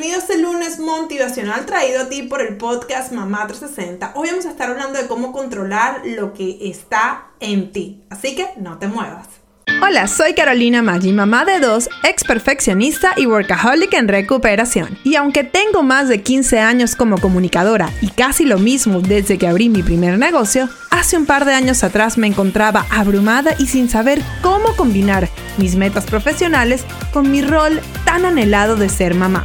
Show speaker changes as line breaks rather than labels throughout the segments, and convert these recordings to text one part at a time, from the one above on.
bienvenido este lunes motivacional traído a ti por el podcast Mamá 360. Hoy vamos a estar hablando de cómo controlar lo que está en ti, así que no te muevas.
Hola, soy Carolina Maggi, mamá de dos, ex perfeccionista y workaholic en recuperación. Y aunque tengo más de 15 años como comunicadora y casi lo mismo desde que abrí mi primer negocio, hace un par de años atrás me encontraba abrumada y sin saber cómo combinar mis metas profesionales con mi rol tan anhelado de ser mamá.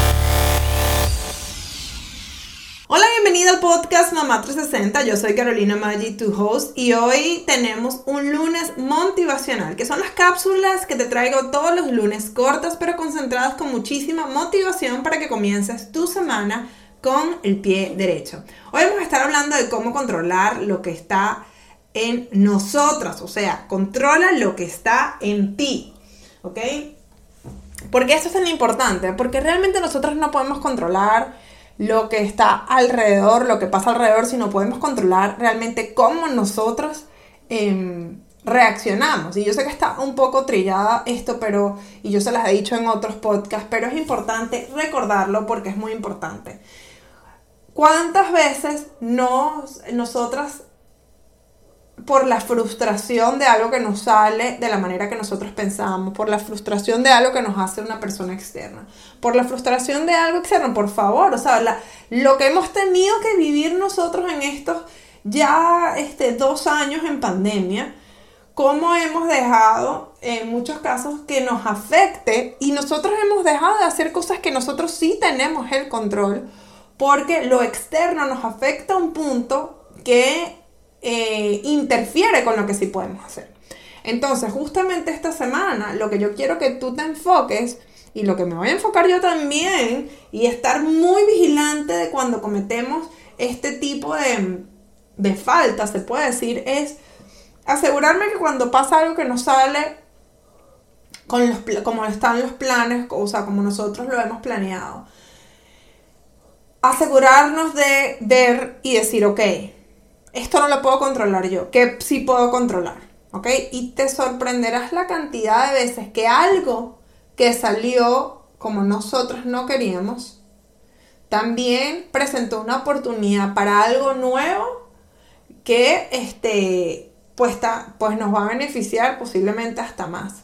Al podcast Mamá 360. Yo soy Carolina Maggi, tu host, y hoy tenemos un lunes motivacional, que son las cápsulas que te traigo todos los lunes, cortas pero concentradas con muchísima motivación para que comiences tu semana con el pie derecho. Hoy vamos a estar hablando de cómo controlar lo que está en nosotras, o sea, controla lo que está en ti, ¿ok? Porque esto es tan importante, porque realmente nosotros no podemos controlar lo que está alrededor, lo que pasa alrededor, si no podemos controlar realmente cómo nosotros em, reaccionamos. Y yo sé que está un poco trillada esto, pero, y yo se las he dicho en otros podcasts, pero es importante recordarlo porque es muy importante. ¿Cuántas veces nos, nosotras por la frustración de algo que nos sale de la manera que nosotros pensamos, por la frustración de algo que nos hace una persona externa, por la frustración de algo externo, por favor, o sea, lo que hemos tenido que vivir nosotros en estos ya este, dos años en pandemia, cómo hemos dejado en muchos casos que nos afecte y nosotros hemos dejado de hacer cosas que nosotros sí tenemos el control, porque lo externo nos afecta a un punto que interfiere con lo que sí podemos hacer. Entonces, justamente esta semana, lo que yo quiero que tú te enfoques y lo que me voy a enfocar yo también y estar muy vigilante de cuando cometemos este tipo de, de faltas, se puede decir, es asegurarme que cuando pasa algo que no sale con los, como están los planes, o sea, como nosotros lo hemos planeado, asegurarnos de ver y decir, ok, esto no lo puedo controlar yo, que sí puedo controlar, ¿ok? Y te sorprenderás la cantidad de veces que algo que salió como nosotros no queríamos, también presentó una oportunidad para algo nuevo que este, pues, pues nos va a beneficiar posiblemente hasta más.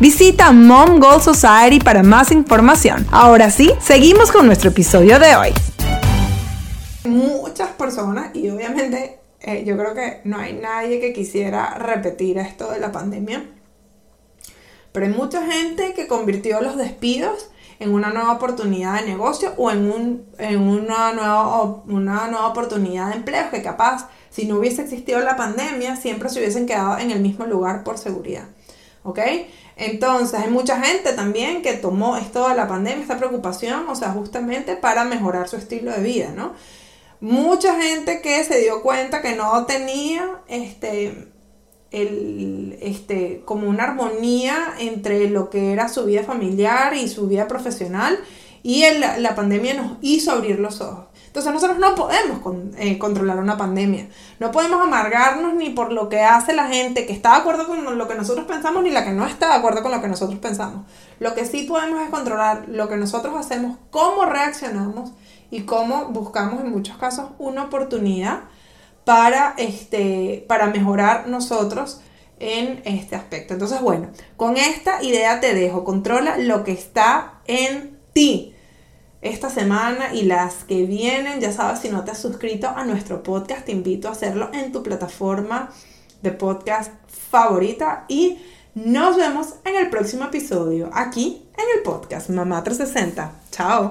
Visita Mom Goal Society para más información. Ahora sí, seguimos con nuestro episodio de hoy.
Muchas personas, y obviamente eh, yo creo que no hay nadie que quisiera repetir esto de la pandemia, pero hay mucha gente que convirtió los despidos en una nueva oportunidad de negocio o en, un, en una, nueva, una nueva oportunidad de empleo que capaz, si no hubiese existido la pandemia, siempre se hubiesen quedado en el mismo lugar por seguridad. ¿Ok? Entonces, hay mucha gente también que tomó esto de la pandemia, esta preocupación, o sea, justamente para mejorar su estilo de vida, ¿no? Mucha gente que se dio cuenta que no tenía este, el, este, como una armonía entre lo que era su vida familiar y su vida profesional, y la pandemia nos hizo abrir los ojos. Entonces nosotros no podemos eh, controlar una pandemia. No podemos amargarnos ni por lo que hace la gente que está de acuerdo con lo que nosotros pensamos ni la que no está de acuerdo con lo que nosotros pensamos. Lo que sí podemos es controlar lo que nosotros hacemos, cómo reaccionamos y cómo buscamos en muchos casos una oportunidad para, este, para mejorar nosotros en este aspecto. Entonces, bueno, con esta idea te dejo, controla lo que está en ti. Esta semana y las que vienen, ya sabes, si no te has suscrito a nuestro podcast, te invito a hacerlo en tu plataforma de podcast favorita y nos vemos en el próximo episodio aquí en el podcast Mamá 360. Chao.